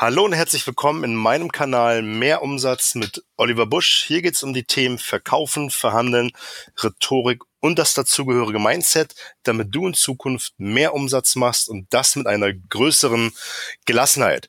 Hallo und herzlich willkommen in meinem Kanal Mehr Umsatz mit Oliver Busch. Hier geht es um die Themen Verkaufen, Verhandeln, Rhetorik und das dazugehörige Mindset, damit du in Zukunft mehr Umsatz machst und das mit einer größeren Gelassenheit.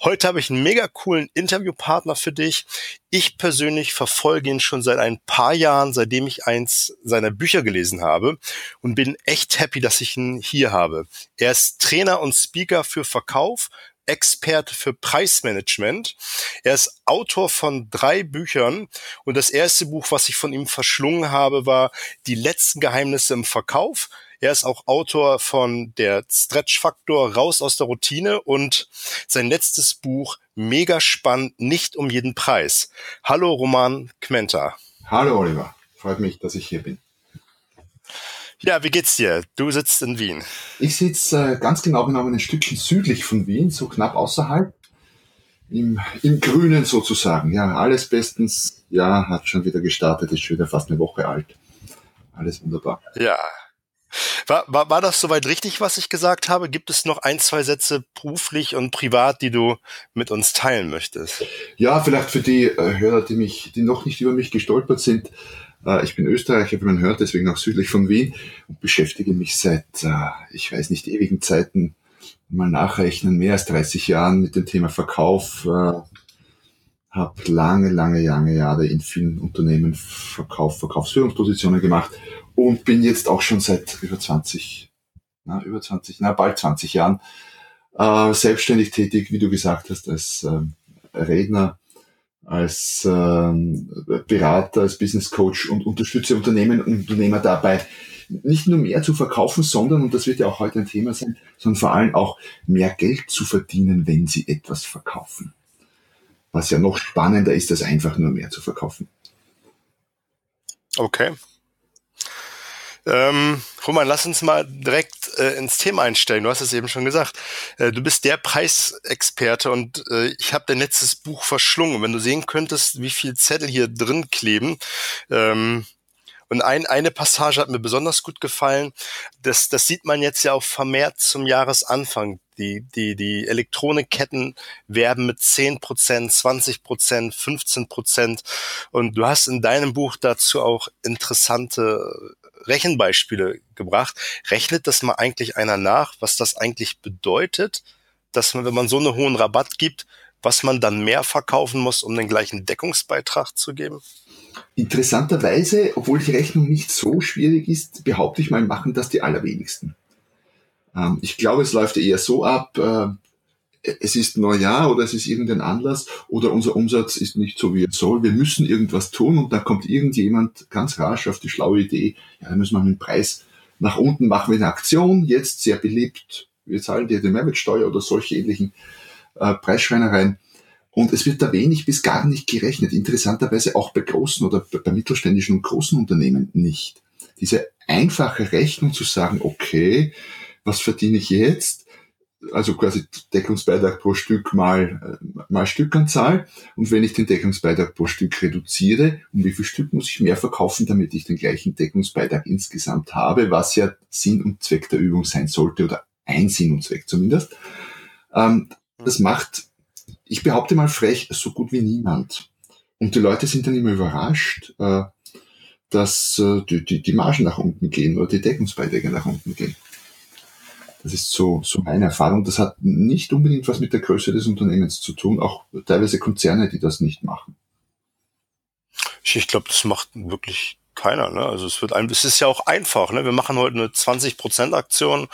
Heute habe ich einen mega coolen Interviewpartner für dich. Ich persönlich verfolge ihn schon seit ein paar Jahren, seitdem ich eins seiner Bücher gelesen habe und bin echt happy, dass ich ihn hier habe. Er ist Trainer und Speaker für Verkauf, Experte für Preismanagement. Er ist Autor von drei Büchern und das erste Buch, was ich von ihm verschlungen habe, war Die letzten Geheimnisse im Verkauf. Er ist auch Autor von der Stretch Faktor raus aus der Routine und sein letztes Buch mega spannend, nicht um jeden Preis. Hallo Roman Kmenta. Hallo Oliver, freut mich, dass ich hier bin. Ja, wie geht's dir? Du sitzt in Wien. Ich sitze äh, ganz genau genommen ein Stückchen südlich von Wien, so knapp außerhalb. Im, Im Grünen sozusagen. Ja, alles bestens. Ja, hat schon wieder gestartet, ist schon wieder fast eine Woche alt. Alles wunderbar. Ja. War, war, war das soweit richtig, was ich gesagt habe? Gibt es noch ein, zwei Sätze beruflich und privat, die du mit uns teilen möchtest? Ja, vielleicht für die äh, Hörer, die mich, die noch nicht über mich gestolpert sind. Äh, ich bin Österreicher, wie man hört, deswegen auch südlich von Wien und beschäftige mich seit, äh, ich weiß nicht, ewigen Zeiten, mal nachrechnen, mehr als 30 Jahren mit dem Thema Verkauf. Äh, habe lange, lange, lange Jahre in vielen Unternehmen Verkauf, Verkaufsführungspositionen gemacht und bin jetzt auch schon seit über 20, na, über 20, na, bald 20 Jahren äh, selbstständig tätig, wie du gesagt hast, als äh, Redner, als ähm, Berater, als Business Coach und unterstütze Unternehmen und Unternehmer dabei, nicht nur mehr zu verkaufen, sondern, und das wird ja auch heute ein Thema sein, sondern vor allem auch mehr Geld zu verdienen, wenn sie etwas verkaufen. Was ja noch spannender ist, als einfach nur mehr zu verkaufen. Okay, ähm, Roman, lass uns mal direkt äh, ins Thema einsteigen. Du hast es eben schon gesagt. Äh, du bist der Preisexperte und äh, ich habe dein letztes Buch verschlungen. Wenn du sehen könntest, wie viel Zettel hier drin kleben. Ähm, und ein, eine Passage hat mir besonders gut gefallen. Das, das sieht man jetzt ja auch vermehrt zum Jahresanfang. Die, die, die Elektronikketten werben mit 10 Prozent, 20 Prozent, 15 Prozent. Und du hast in deinem Buch dazu auch interessante Rechenbeispiele gebracht. Rechnet das mal eigentlich einer nach, was das eigentlich bedeutet, dass man, wenn man so einen hohen Rabatt gibt, was man dann mehr verkaufen muss, um den gleichen Deckungsbeitrag zu geben? Interessanterweise, obwohl die Rechnung nicht so schwierig ist, behaupte ich mal, machen das die allerwenigsten. Ähm, ich glaube, es läuft eher so ab, äh, es ist Neujahr oder es ist irgendein Anlass oder unser Umsatz ist nicht so, wie er soll. Wir müssen irgendwas tun und da kommt irgendjemand ganz rasch auf die schlaue Idee, ja, da müssen wir dem Preis nach unten machen wir eine Aktion, jetzt sehr beliebt, wir zahlen dir die Mehrwertsteuer oder solche ähnlichen äh, Preisschreinereien. Und es wird da wenig bis gar nicht gerechnet. Interessanterweise auch bei großen oder bei mittelständischen und großen Unternehmen nicht. Diese einfache Rechnung zu sagen, okay, was verdiene ich jetzt? Also quasi Deckungsbeitrag pro Stück mal, äh, mal Stückanzahl. Und wenn ich den Deckungsbeitrag pro Stück reduziere, um wie viel Stück muss ich mehr verkaufen, damit ich den gleichen Deckungsbeitrag insgesamt habe, was ja Sinn und Zweck der Übung sein sollte oder ein Sinn und Zweck zumindest. Ähm, das macht, ich behaupte mal frech, so gut wie niemand. Und die Leute sind dann immer überrascht, äh, dass äh, die, die, die Margen nach unten gehen oder die Deckungsbeiträge nach unten gehen. Das ist so, so meine Erfahrung. Das hat nicht unbedingt was mit der Größe des Unternehmens zu tun, auch teilweise Konzerne, die das nicht machen. Ich glaube, das macht wirklich keiner. Ne? Also es wird ein, es ist ja auch einfach. Ne? Wir machen heute eine 20% Aktion,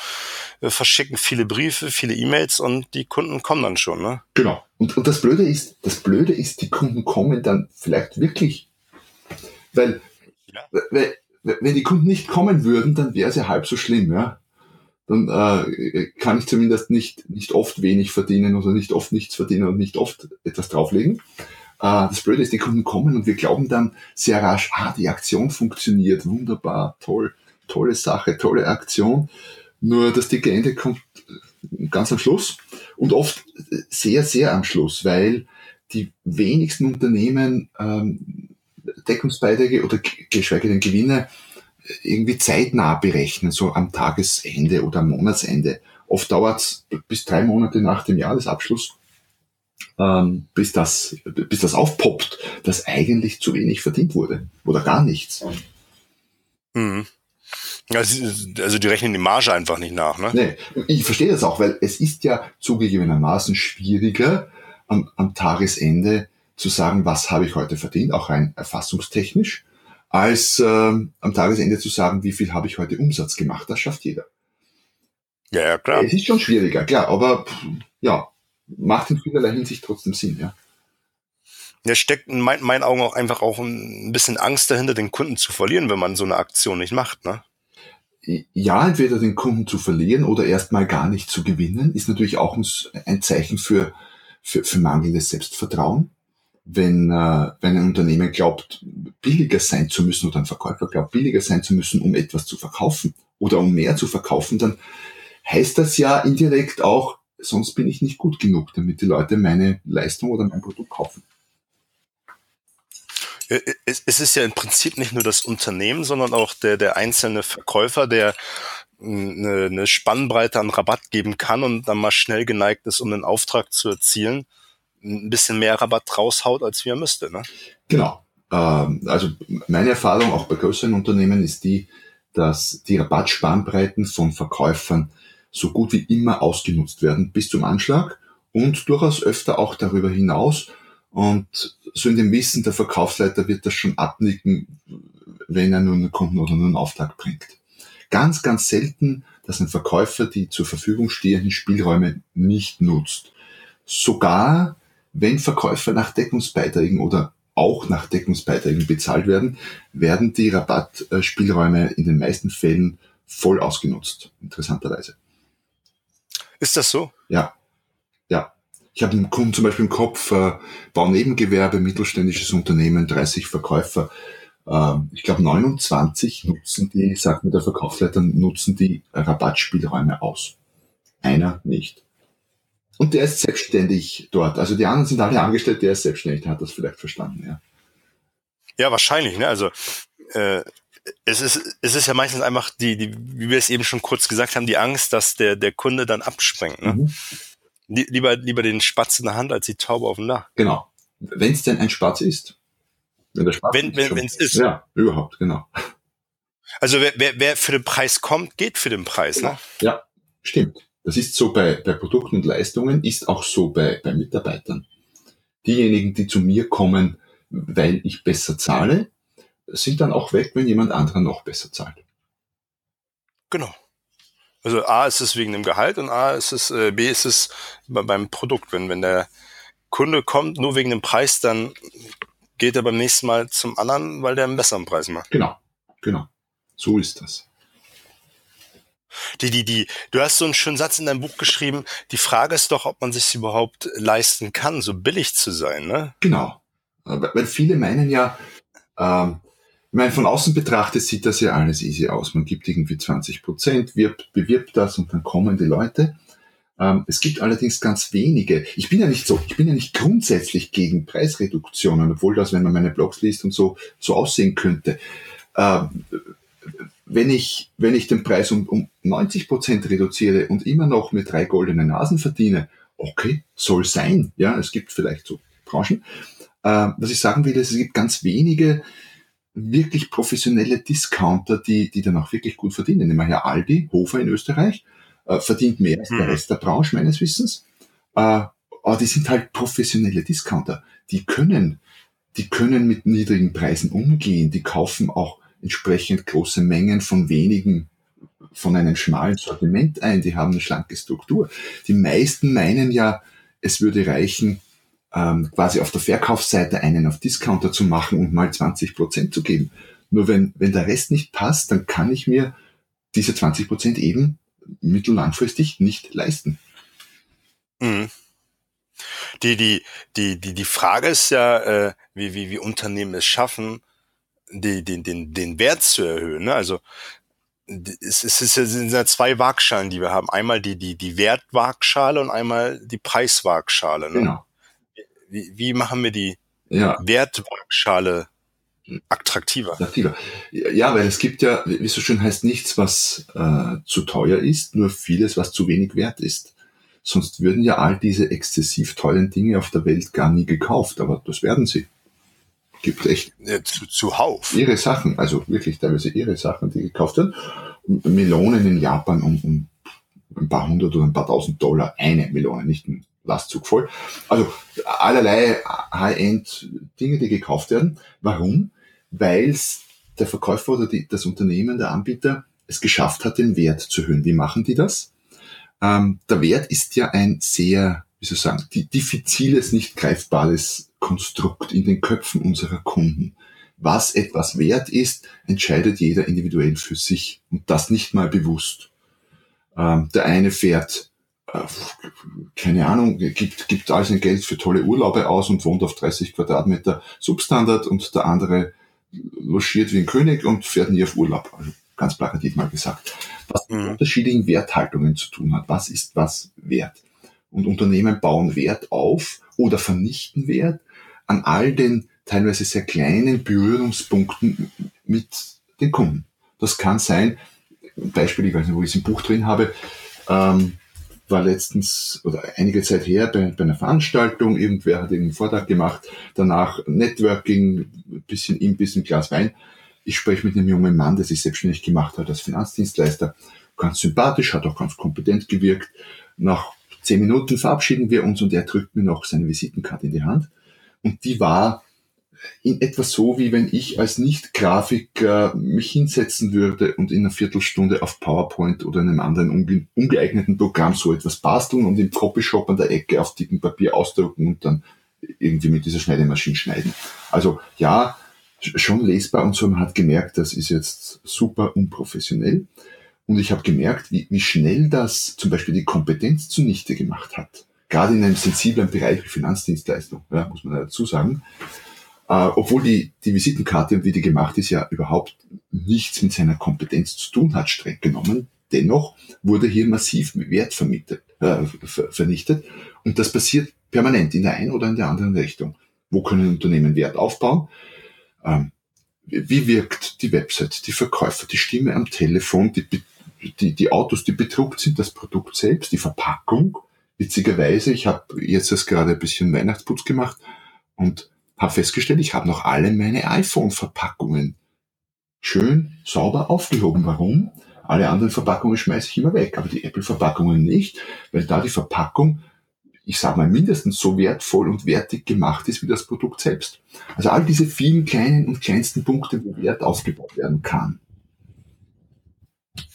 wir verschicken viele Briefe, viele E-Mails und die Kunden kommen dann schon. Ne? Genau. Und, und das Blöde ist, das Blöde ist, die Kunden kommen dann vielleicht wirklich, weil, ja. weil wenn die Kunden nicht kommen würden, dann wäre es ja halb so schlimm. Ja? Dann äh, kann ich zumindest nicht, nicht oft wenig verdienen oder nicht oft nichts verdienen und nicht oft etwas drauflegen. Äh, das Blöde ist, die Kunden kommen und wir glauben dann sehr rasch, ah, die Aktion funktioniert, wunderbar, toll, tolle Sache, tolle Aktion. Nur das dicke Ende kommt ganz am Schluss und oft sehr, sehr am Schluss, weil die wenigsten Unternehmen ähm, Deckungsbeiträge oder geschweige denn Gewinne irgendwie zeitnah berechnen, so am Tagesende oder am Monatsende. Oft dauert es bis drei Monate nach dem Jahresabschluss. ähm, bis, das, bis das aufpoppt, dass eigentlich zu wenig verdient wurde oder gar nichts. Mhm. Also die rechnen die Marge einfach nicht nach, ne? Nee, ich verstehe das auch, weil es ist ja zugegebenermaßen schwieriger, am, am Tagesende zu sagen, was habe ich heute verdient, auch rein erfassungstechnisch, als ähm, am Tagesende zu sagen, wie viel habe ich heute Umsatz gemacht. Das schafft jeder. Ja, ja, klar. Es ist schon schwieriger, klar, aber ja, macht in vielerlei Hinsicht trotzdem Sinn, ja. Ja, steckt in mein, meinen Augen auch einfach auch ein bisschen Angst dahinter, den Kunden zu verlieren, wenn man so eine Aktion nicht macht, ne? Ja, entweder den Kunden zu verlieren oder erstmal gar nicht zu gewinnen, ist natürlich auch ein Zeichen für, für, für mangelndes Selbstvertrauen. Wenn, äh, wenn ein Unternehmen glaubt, billiger sein zu müssen oder ein Verkäufer glaubt, billiger sein zu müssen, um etwas zu verkaufen oder um mehr zu verkaufen, dann heißt das ja indirekt auch, sonst bin ich nicht gut genug, damit die Leute meine Leistung oder mein Produkt kaufen. Es ist ja im Prinzip nicht nur das Unternehmen, sondern auch der, der einzelne Verkäufer, der eine, eine Spannbreite an Rabatt geben kann und dann mal schnell geneigt ist, um einen Auftrag zu erzielen, ein bisschen mehr Rabatt raushaut, als wie er müsste. Ne? Genau. Ähm, also meine Erfahrung auch bei größeren Unternehmen ist die, dass die Rabattspannbreiten von Verkäufern so gut wie immer ausgenutzt werden bis zum Anschlag und durchaus öfter auch darüber hinaus. Und so in dem Wissen, der Verkaufsleiter wird das schon abnicken, wenn er nur einen Kunden oder nur einen Auftrag bringt. Ganz, ganz selten, dass ein Verkäufer die zur Verfügung stehenden Spielräume nicht nutzt. Sogar wenn Verkäufer nach Deckungsbeiträgen oder auch nach Deckungsbeiträgen bezahlt werden, werden die Rabattspielräume in den meisten Fällen voll ausgenutzt, interessanterweise. Ist das so? Ja. Ja. Ich habe einen Kunden zum Beispiel im Kopf, äh, Baunebengewerbe, mittelständisches Unternehmen, 30 Verkäufer. Äh, ich glaube 29 nutzen die, sagt mir der Verkaufsleiter, nutzen die Rabattspielräume aus. Einer nicht. Und der ist selbstständig dort. Also die anderen sind alle angestellt, der ist selbstständig, der hat das vielleicht verstanden, ja. Ja, wahrscheinlich, ne? Also äh, es ist, es ist ja meistens einfach die, die, wie wir es eben schon kurz gesagt haben, die Angst, dass der, der Kunde dann abspringt. Ne? Mhm. Lieber, lieber den Spatz in der Hand als die Taube auf dem Dach. Genau. Wenn es denn ein Spatz ist. Wenn der Spatz wenn wenn es ist. Ja, überhaupt, genau. Also wer, wer, wer für den Preis kommt, geht für den Preis. Ne? Ja, stimmt. Das ist so bei, bei Produkten und Leistungen, ist auch so bei, bei Mitarbeitern. Diejenigen, die zu mir kommen, weil ich besser zahle, sind dann auch weg, wenn jemand anderer noch besser zahlt. Genau. Also A ist es wegen dem Gehalt und A ist es, äh, B ist es beim Produkt. Wenn, wenn der Kunde kommt nur wegen dem Preis, dann geht er beim nächsten Mal zum anderen, weil der einen besseren Preis macht. Genau, genau. So ist das. Die, die, die, du hast so einen schönen Satz in deinem Buch geschrieben. Die Frage ist doch, ob man sich überhaupt leisten kann, so billig zu sein, ne? Genau. Weil viele meinen ja, ähm, ich meine, von außen betrachtet sieht das ja alles easy aus. Man gibt irgendwie 20 Prozent, wirbt, bewirbt das und dann kommen die Leute. Ähm, es gibt allerdings ganz wenige. Ich bin ja nicht so, ich bin ja nicht grundsätzlich gegen Preisreduktionen, obwohl das, wenn man meine Blogs liest und so, so aussehen könnte. Ähm, wenn ich, wenn ich den Preis um, um 90 Prozent reduziere und immer noch mit drei goldenen Nasen verdiene, okay, soll sein. Ja, es gibt vielleicht so Branchen. Äh, was ich sagen will, ist, es gibt ganz wenige, wirklich professionelle Discounter, die, die dann auch wirklich gut verdienen. Nehmen wir hier Aldi, Hofer in Österreich, äh, verdient mehr als der mhm. Rest der Branche meines Wissens. Äh, aber die sind halt professionelle Discounter. Die können, die können mit niedrigen Preisen umgehen. Die kaufen auch entsprechend große Mengen von wenigen von einem schmalen Sortiment ein. Die haben eine schlanke Struktur. Die meisten meinen ja, es würde reichen, ähm, quasi auf der Verkaufsseite einen auf Discounter zu machen und mal 20 Prozent zu geben. Nur wenn, wenn der Rest nicht passt, dann kann ich mir diese 20 Prozent eben mittellangfristig nicht leisten. Mhm. Die, die, die, die, die Frage ist ja, äh, wie, wie, wie Unternehmen es schaffen, die, den, den, den Wert zu erhöhen. Ne? Also es, ist, es sind ja zwei Waagschalen, die wir haben. Einmal die, die, die Wertwaagschale und einmal die Preiswaagschale. Ne? Genau. Wie, wie machen wir die ja. Wertwaagschale attraktiver? Attraktiver. Ja, weil es gibt ja, wie so schön heißt, nichts, was äh, zu teuer ist, nur vieles, was zu wenig wert ist. Sonst würden ja all diese exzessiv tollen Dinge auf der Welt gar nie gekauft, aber das werden sie. Gibt echt ja, zu, zuhauf. ihre Sachen, also wirklich teilweise ihre Sachen, die gekauft werden. Melonen in Japan um, um ein paar hundert oder ein paar tausend Dollar eine Melone, nicht ein Lastzug voll. Also allerlei High-End-Dinge, die gekauft werden. Warum? Weil der Verkäufer oder die, das Unternehmen, der Anbieter es geschafft hat, den Wert zu erhöhen. Wie machen die das? Ähm, der Wert ist ja ein sehr, wie soll ich sagen, diffiziles, nicht greifbares Konstrukt in den Köpfen unserer Kunden. Was etwas wert ist, entscheidet jeder individuell für sich und das nicht mal bewusst. Ähm, der eine fährt, äh, keine Ahnung, gibt, gibt all sein Geld für tolle Urlaube aus und wohnt auf 30 Quadratmeter Substandard und der andere logiert wie ein König und fährt nie auf Urlaub. Also ganz plakativ mal gesagt. Was mit mhm. unterschiedlichen Werthaltungen zu tun hat. Was ist was wert? Und Unternehmen bauen Wert auf oder vernichten Wert an all den teilweise sehr kleinen Berührungspunkten mit den Kunden. Das kann sein, Beispiel, ich weiß nicht, wo ich es im Buch drin habe, ähm, war letztens oder einige Zeit her bei, bei einer Veranstaltung, irgendwer hat einen Vortrag gemacht, danach Networking, bisschen ihm, bisschen Glas Wein. Ich spreche mit einem jungen Mann, der sich selbstständig gemacht hat als Finanzdienstleister, ganz sympathisch, hat auch ganz kompetent gewirkt. Nach zehn Minuten verabschieden wir uns und er drückt mir noch seine Visitenkarte in die Hand. Und die war in etwa so, wie wenn ich als Nicht-Grafiker mich hinsetzen würde und in einer Viertelstunde auf PowerPoint oder einem anderen unge ungeeigneten Programm so etwas basteln und im Copyshop an der Ecke auf dickem Papier ausdrucken und dann irgendwie mit dieser Schneidemaschine schneiden. Also ja, schon lesbar und so, man hat gemerkt, das ist jetzt super unprofessionell. Und ich habe gemerkt, wie, wie schnell das zum Beispiel die Kompetenz zunichte gemacht hat. Gerade in einem sensiblen Bereich wie Finanzdienstleistung, ja, muss man dazu sagen. Äh, obwohl die, die Visitenkarte wie die gemacht ist, ja überhaupt nichts mit seiner Kompetenz zu tun hat, streng genommen. Dennoch wurde hier massiv Wert vermietet, äh, vernichtet. Und das passiert permanent in der einen oder in der anderen Richtung. Wo können Unternehmen Wert aufbauen? Ähm, wie wirkt die Website, die Verkäufer, die Stimme am Telefon, die, die, die Autos, die bedruckt sind, das Produkt selbst, die Verpackung. Witzigerweise, ich habe jetzt erst gerade ein bisschen Weihnachtsputz gemacht und habe festgestellt, ich habe noch alle meine iPhone-Verpackungen schön sauber aufgehoben. Warum? Alle anderen Verpackungen schmeiße ich immer weg, aber die Apple-Verpackungen nicht, weil da die Verpackung, ich sage mal, mindestens so wertvoll und wertig gemacht ist wie das Produkt selbst. Also all diese vielen kleinen und kleinsten Punkte, wo Wert aufgebaut werden kann.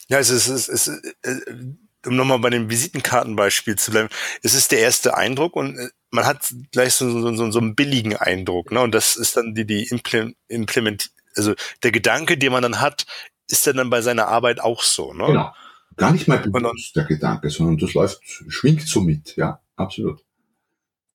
Ja, es ist, es ist, es ist um nochmal bei dem Visitenkartenbeispiel zu bleiben, es ist der erste Eindruck und äh, man hat gleich so, so, so, so einen billigen Eindruck, ne? Und das ist dann die, die Implement, also der Gedanke, den man dann hat, ist dann, dann bei seiner Arbeit auch so, ne? Genau. Gar nicht mal bewusst der Gedanke, sondern das läuft, schwingt so mit, ja, absolut.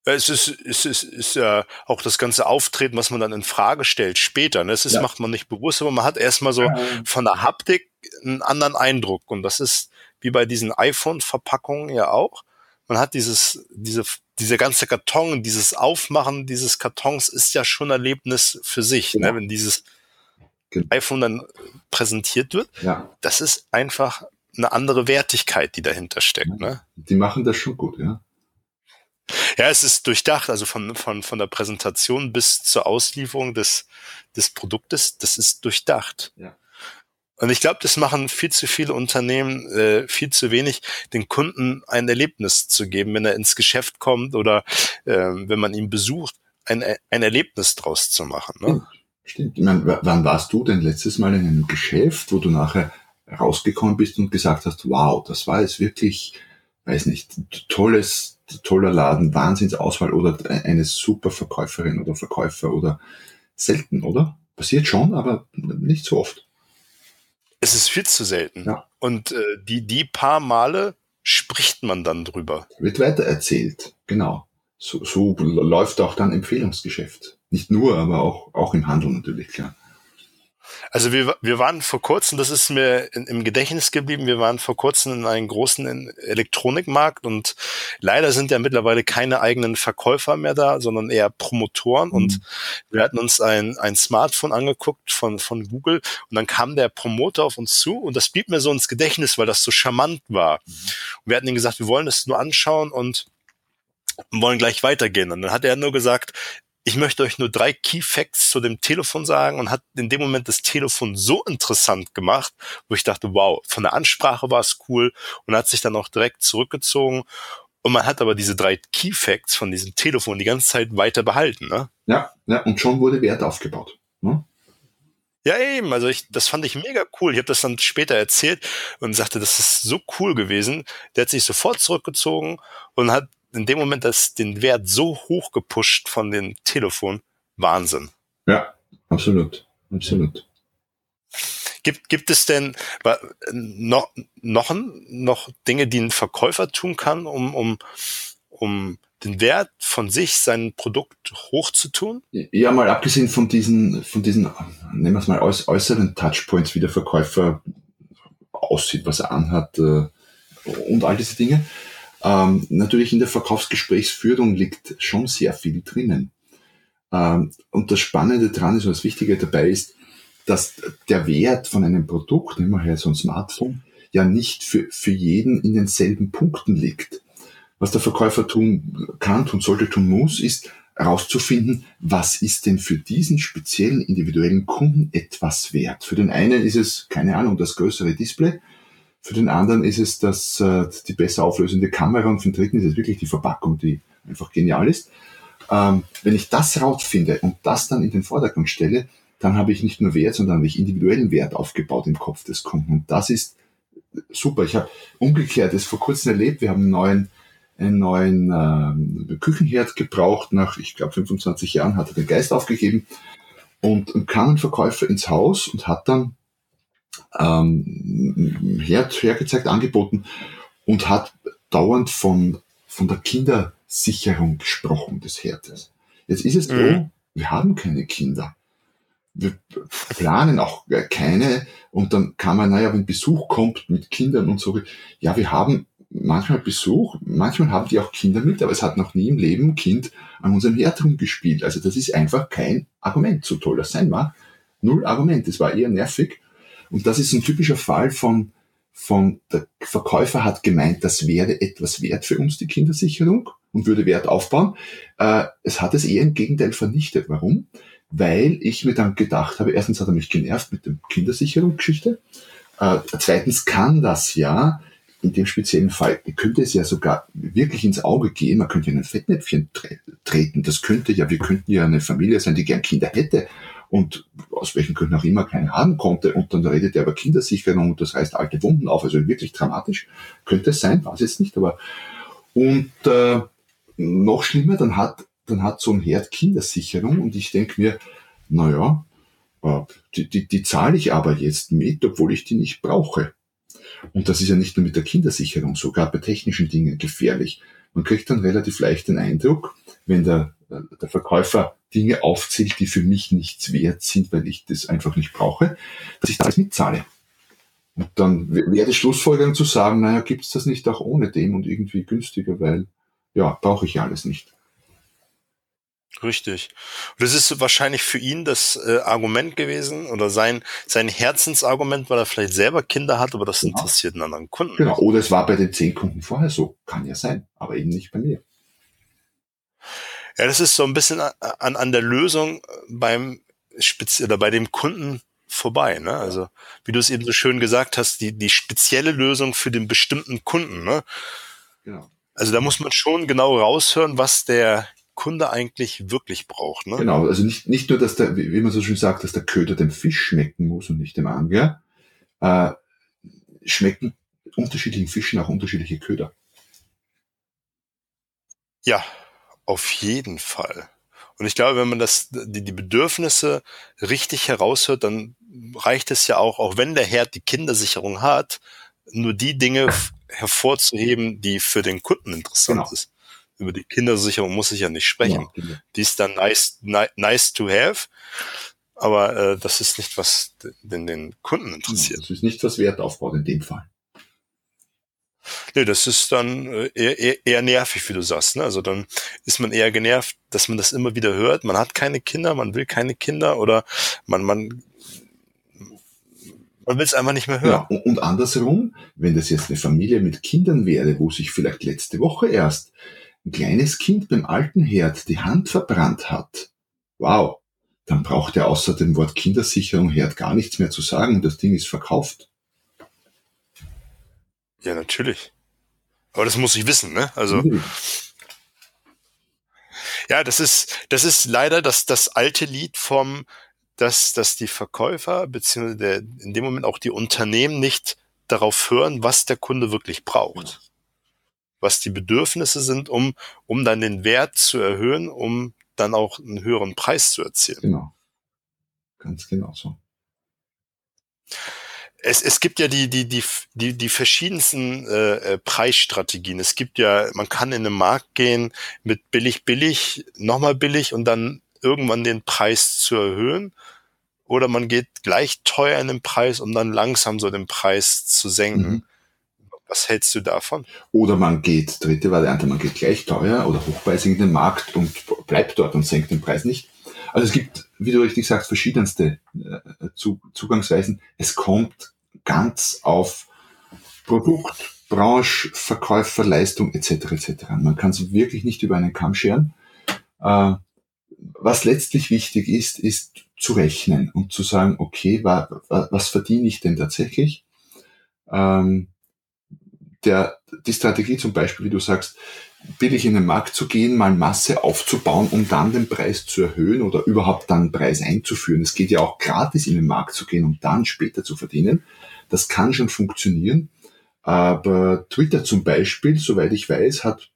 Es ist, es ist, ist ja auch das ganze Auftreten, was man dann in Frage stellt später. Ne? Das ist, ja. macht man nicht bewusst, aber man hat erstmal so von der Haptik einen anderen Eindruck. Und das ist wie bei diesen iPhone-Verpackungen ja auch. Man hat dieses, diese, dieser ganze Karton, dieses Aufmachen dieses Kartons ist ja schon ein Erlebnis für sich, ne? ja. ne? wenn dieses genau. iPhone dann präsentiert wird. Ja. Das ist einfach eine andere Wertigkeit, die dahinter steckt. Ne? Die machen das schon gut, ja. Ja, es ist durchdacht, also von, von, von der Präsentation bis zur Auslieferung des, des Produktes, das ist durchdacht. Ja. Und ich glaube, das machen viel zu viele Unternehmen äh, viel zu wenig, den Kunden ein Erlebnis zu geben, wenn er ins Geschäft kommt oder äh, wenn man ihn besucht, ein, ein Erlebnis draus zu machen. Ne? Stimmt. Ich meine, wann warst du denn letztes Mal in einem Geschäft, wo du nachher rausgekommen bist und gesagt hast, wow, das war jetzt wirklich, weiß nicht, tolles, toller Laden, Wahnsinnsauswahl oder eine super Verkäuferin oder Verkäufer oder selten, oder? Passiert schon, aber nicht so oft. Es ist viel zu selten. Ja. Und äh, die, die paar Male spricht man dann drüber. Wird weiter erzählt, genau. So, so läuft auch dann Empfehlungsgeschäft. Nicht nur, aber auch, auch im Handel natürlich, klar. Also wir, wir waren vor kurzem, das ist mir in, im Gedächtnis geblieben, wir waren vor kurzem in einem großen Elektronikmarkt und leider sind ja mittlerweile keine eigenen Verkäufer mehr da, sondern eher Promotoren mhm. und wir hatten uns ein, ein Smartphone angeguckt von, von Google und dann kam der Promoter auf uns zu und das blieb mir so ins Gedächtnis, weil das so charmant war. Mhm. Und wir hatten ihm gesagt, wir wollen es nur anschauen und wollen gleich weitergehen. Und dann hat er nur gesagt, ich möchte euch nur drei Key Facts zu dem Telefon sagen und hat in dem Moment das Telefon so interessant gemacht, wo ich dachte, wow, von der Ansprache war es cool und hat sich dann auch direkt zurückgezogen. Und man hat aber diese drei Key Facts von diesem Telefon die ganze Zeit weiter behalten, ne? Ja, ja und schon wurde Wert aufgebaut. Ne? Ja, eben. Also ich, das fand ich mega cool. Ich habe das dann später erzählt und sagte, das ist so cool gewesen. Der hat sich sofort zurückgezogen und hat in dem Moment das, den Wert so hoch gepusht von dem Telefon. Wahnsinn. Ja, absolut. Absolut. Gibt, gibt es denn noch, noch, noch Dinge, die ein Verkäufer tun kann, um, um, um den Wert von sich, sein Produkt hochzutun? Ja, mal abgesehen von diesen, von diesen, nehmen wir es mal äußeren Touchpoints, wie der Verkäufer aussieht, was er anhat äh, und all diese Dinge. Ähm, natürlich in der Verkaufsgesprächsführung liegt schon sehr viel drinnen. Ähm, und das Spannende dran ist und das Wichtige dabei ist, dass der Wert von einem Produkt, nehmen wir hier so ein Smartphone, ja nicht für, für jeden in denselben Punkten liegt. Was der Verkäufer tun kann, tun sollte, tun muss, ist herauszufinden, was ist denn für diesen speziellen individuellen Kunden etwas wert. Für den einen ist es, keine Ahnung, das größere Display, für den anderen ist es das, äh, die besser auflösende Kamera und für den dritten ist es wirklich die Verpackung, die einfach genial ist. Ähm, wenn ich das rausfinde und das dann in den Vordergrund stelle, dann habe ich nicht nur Wert, sondern habe ich individuellen Wert aufgebaut im Kopf des Kunden. Und das ist super. Ich habe umgekehrt es vor kurzem erlebt. Wir haben einen neuen, einen neuen äh, Küchenherd gebraucht. Nach, ich glaube, 25 Jahren hat er den Geist aufgegeben und kam ein Verkäufer ins Haus und hat dann ähm, Herd hergezeigt, angeboten und hat dauernd von, von der Kindersicherung gesprochen des Herdes. Jetzt ist es so, mhm. wir haben keine Kinder. Wir planen auch keine und dann kann man, naja, wenn Besuch kommt mit Kindern und so, ja, wir haben manchmal Besuch, manchmal haben die auch Kinder mit, aber es hat noch nie im Leben ein Kind an unserem Herd rumgespielt. Also das ist einfach kein Argument, so toll das sein mag. Null Argument, es war eher nervig und das ist ein typischer Fall von, von der Verkäufer hat gemeint, das wäre etwas wert für uns, die Kindersicherung, und würde Wert aufbauen. Äh, es hat es eher im Gegenteil vernichtet. Warum? Weil ich mir dann gedacht habe, erstens hat er mich genervt mit der Kindersicherungsgeschichte. Äh, zweitens kann das ja in dem speziellen Fall könnte es ja sogar wirklich ins Auge gehen. Man könnte in ein Fettnäpfchen treten. Das könnte ja, wir könnten ja eine Familie sein, die gern Kinder hätte und aus welchen Gründen auch immer keine haben konnte und dann redet er über Kindersicherung und das heißt alte Wunden auf, also wirklich dramatisch könnte es sein, weiß jetzt nicht, aber und äh, noch schlimmer, dann hat dann hat so ein Herd Kindersicherung und ich denke mir, naja, äh, die, die, die zahle ich aber jetzt mit, obwohl ich die nicht brauche. Und das ist ja nicht nur mit der Kindersicherung so, gerade bei technischen Dingen gefährlich. Man kriegt dann relativ leicht den Eindruck, wenn der, der Verkäufer Dinge aufzählt, die für mich nichts wert sind, weil ich das einfach nicht brauche, dass ich das mitzahle. Und dann wäre die Schlussfolgerung zu sagen, naja, gibt es das nicht auch ohne dem und irgendwie günstiger, weil ja, brauche ich ja alles nicht. Richtig. Und das ist wahrscheinlich für ihn das äh, Argument gewesen oder sein, sein Herzensargument, weil er vielleicht selber Kinder hat, aber das genau. interessiert einen anderen Kunden. Genau. Oder es war bei den zehn Kunden vorher so. Kann ja sein, aber eben nicht bei mir. Ja, das ist so ein bisschen an, an der Lösung beim Spezi oder bei dem Kunden vorbei. Ne? Also wie du es eben so schön gesagt hast, die, die spezielle Lösung für den bestimmten Kunden. Ne? Genau. Also da muss man schon genau raushören, was der Kunde eigentlich wirklich braucht. Ne? Genau, also nicht, nicht nur, dass der, wie man so schön sagt, dass der Köder dem Fisch schmecken muss und nicht dem Angler, äh, schmecken unterschiedlichen Fischen auch unterschiedliche Köder. Ja, auf jeden Fall. Und ich glaube, wenn man das, die, die Bedürfnisse richtig heraushört, dann reicht es ja auch, auch wenn der Herd die Kindersicherung hat, nur die Dinge hervorzuheben, die für den Kunden interessant genau. ist. Über die Kindersicherung muss ich ja nicht sprechen. Genau, genau. Die ist dann nice, nice to have. aber äh, das ist nicht, was den, den Kunden interessiert. Das ist nicht, was Wert aufbaut in dem Fall. Nee, das ist dann äh, eher, eher, eher nervig, wie du sagst. Ne? Also dann ist man eher genervt, dass man das immer wieder hört. Man hat keine Kinder, man will keine Kinder oder man, man, man will es einfach nicht mehr hören. Ja, und andersherum, wenn das jetzt eine Familie mit Kindern wäre, wo sich vielleicht letzte Woche erst ein kleines Kind beim alten Herd die Hand verbrannt hat, wow, dann braucht er außer dem Wort Kindersicherung Herd gar nichts mehr zu sagen. Das Ding ist verkauft. Ja, natürlich. Aber das muss ich wissen, ne? Also. Mhm. Ja, das ist, das ist leider das, das alte Lied vom, dass, dass die Verkäufer, beziehungsweise der, in dem Moment auch die Unternehmen nicht darauf hören, was der Kunde wirklich braucht. Was die Bedürfnisse sind, um, um dann den Wert zu erhöhen, um dann auch einen höheren Preis zu erzielen. Genau. Ganz genau so es, es gibt ja die, die, die, die, die verschiedensten äh, äh, Preisstrategien. Es gibt ja, man kann in den Markt gehen mit billig, billig, nochmal billig und dann irgendwann den Preis zu erhöhen. Oder man geht gleich teuer in den Preis, um dann langsam so den Preis zu senken. Mhm. Was hältst du davon? Oder man geht, dritte Variante, man geht gleich teuer oder hochpreisig in den Markt und bleibt dort und senkt den Preis nicht. Also es gibt, wie du richtig sagst, verschiedenste äh, Zugangsweisen. Es kommt ganz auf Produkt, Branche, Verkäufer, Leistung etc. etc. Man kann es wirklich nicht über einen Kamm scheren. Äh, was letztlich wichtig ist, ist zu rechnen und zu sagen, okay, wa, wa, was verdiene ich denn tatsächlich? Ähm, der, die Strategie zum Beispiel, wie du sagst, billig in den Markt zu gehen, mal Masse aufzubauen, um dann den Preis zu erhöhen oder überhaupt dann Preis einzuführen. Es geht ja auch gratis in den Markt zu gehen, um dann später zu verdienen. Das kann schon funktionieren. Aber Twitter zum Beispiel, soweit ich weiß, hat,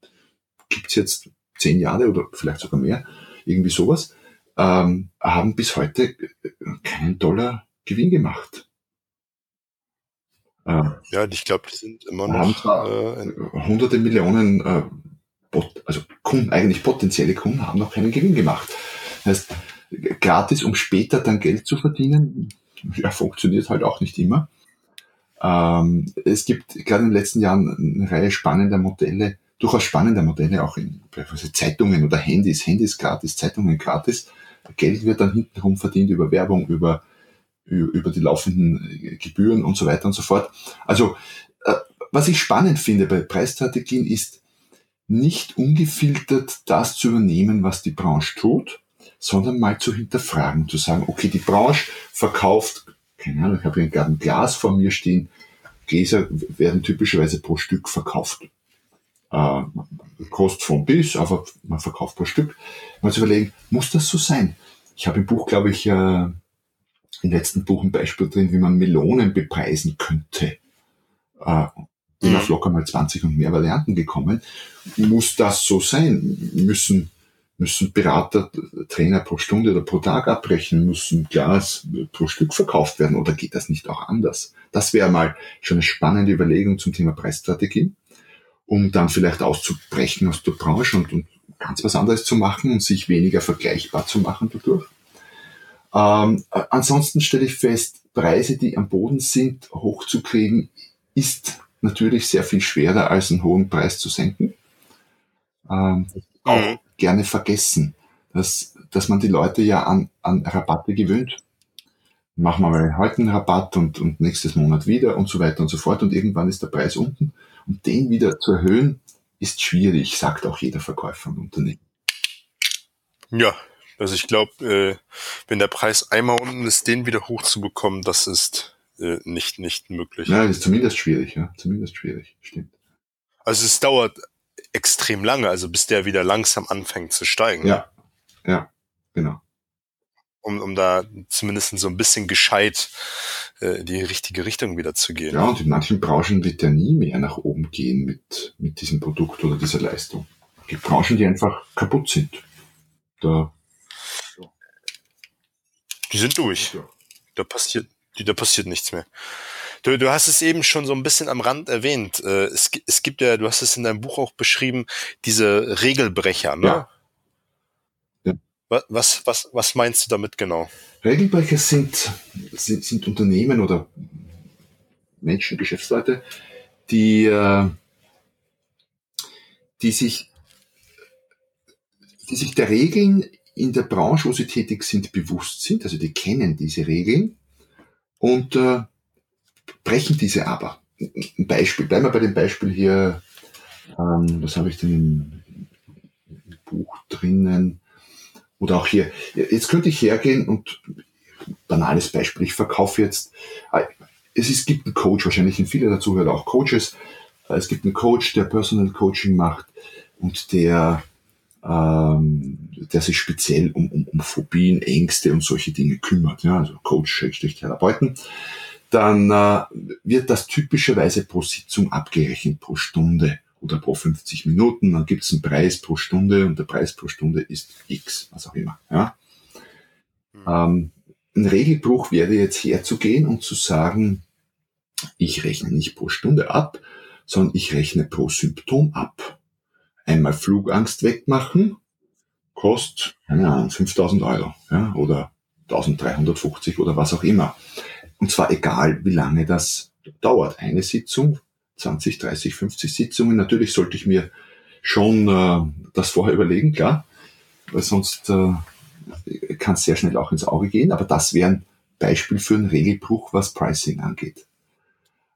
gibt's jetzt zehn Jahre oder vielleicht sogar mehr, irgendwie sowas, ähm, haben bis heute keinen Dollar Gewinn gemacht. Ja, ich glaube, die sind immer noch äh, hunderte Millionen äh, also Kunden, eigentlich potenzielle Kunden haben noch keinen Gewinn gemacht. Das heißt, gratis, um später dann Geld zu verdienen, ja, funktioniert halt auch nicht immer. Ähm, es gibt gerade in den letzten Jahren eine Reihe spannender Modelle, durchaus spannender Modelle, auch in Zeitungen oder Handys, Handys gratis, Zeitungen gratis. Geld wird dann hintenrum verdient über Werbung, über, über die laufenden Gebühren und so weiter und so fort. Also, äh, was ich spannend finde bei Preisstrategien ist, nicht ungefiltert das zu übernehmen, was die Branche tut, sondern mal zu hinterfragen, zu sagen, okay, die Branche verkauft, keine Ahnung, ich habe hier gerade ein Glas vor mir stehen, Gläser werden typischerweise pro Stück verkauft. Äh, kostet von bis, aber man verkauft pro Stück. Mal zu überlegen, muss das so sein? Ich habe im Buch, glaube ich, äh, im letzten Buch ein Beispiel drin, wie man Melonen bepreisen könnte. Äh, bin mhm. auf locker mal 20 und mehr Varianten gekommen. Muss das so sein? Müssen, müssen Berater, Trainer pro Stunde oder pro Tag abbrechen? Müssen Glas pro Stück verkauft werden? Oder geht das nicht auch anders? Das wäre mal schon eine spannende Überlegung zum Thema Preisstrategie, um dann vielleicht auszubrechen aus der Branche und, und ganz was anderes zu machen und sich weniger vergleichbar zu machen dadurch. Ähm, ansonsten stelle ich fest, Preise, die am Boden sind, hochzukriegen, ist natürlich sehr viel schwerer als einen hohen Preis zu senken. Ähm, auch mhm. gerne vergessen, dass, dass man die Leute ja an, an Rabatte gewöhnt. Machen wir mal heute einen Rabatt und, und nächstes Monat wieder und so weiter und so fort und irgendwann ist der Preis unten. Und den wieder zu erhöhen, ist schwierig, sagt auch jeder Verkäufer und Unternehmen. Ja, also ich glaube, äh, wenn der Preis einmal unten ist, den wieder hochzubekommen, das ist äh, nicht, nicht möglich. Nein, das ist zumindest schwierig, ja. Zumindest schwierig, stimmt. Also es dauert extrem lange, also bis der wieder langsam anfängt zu steigen. Ja, ja, genau. Um, um da zumindest so ein bisschen gescheit äh, die richtige Richtung wieder zu gehen. Ja, und in manchen Branchen wird der nie mehr nach oben gehen mit, mit diesem Produkt oder dieser Leistung. Es gibt Branchen, die einfach kaputt sind. Da, Die sind durch. Ja. Da passiert, da passiert nichts mehr. Du, du hast es eben schon so ein bisschen am Rand erwähnt. Äh, es, es gibt ja, du hast es in deinem Buch auch beschrieben, diese Regelbrecher, ne? Ja. ja. Was, was, was meinst du damit genau? Regelbrecher sind, sind, sind Unternehmen oder Menschen, Geschäftsleute, die, äh, die sich, die sich der Regeln in der Branche, wo sie tätig sind, bewusst sind, also die kennen diese Regeln und äh, brechen diese aber. Ein Beispiel, bleiben wir bei dem Beispiel hier, ähm, was habe ich denn im, im Buch drinnen? Oder auch hier, jetzt könnte ich hergehen und banales Beispiel, ich verkaufe jetzt, äh, es, ist, gibt einen Coach, wahrscheinlich sind viele dazu hören auch Coaches, es gibt einen Coach, der Personal Coaching macht und der ähm, der sich speziell um, um, um Phobien, Ängste und solche Dinge kümmert, ja, also Coach, Therapeuten, dann äh, wird das typischerweise pro Sitzung abgerechnet pro Stunde oder pro 50 Minuten. Dann gibt es einen Preis pro Stunde und der Preis pro Stunde ist X, was auch immer. Ja. Mhm. Ähm, ein Regelbruch wäre jetzt herzugehen und zu sagen, ich rechne nicht pro Stunde ab, sondern ich rechne pro Symptom ab einmal Flugangst wegmachen, kostet, keine Ahnung, 5000 Euro, ja, oder 1350 oder was auch immer. Und zwar egal, wie lange das dauert. Eine Sitzung, 20, 30, 50 Sitzungen. Natürlich sollte ich mir schon äh, das vorher überlegen, klar, weil sonst äh, kann es sehr schnell auch ins Auge gehen. Aber das wäre ein Beispiel für einen Regelbruch, was Pricing angeht.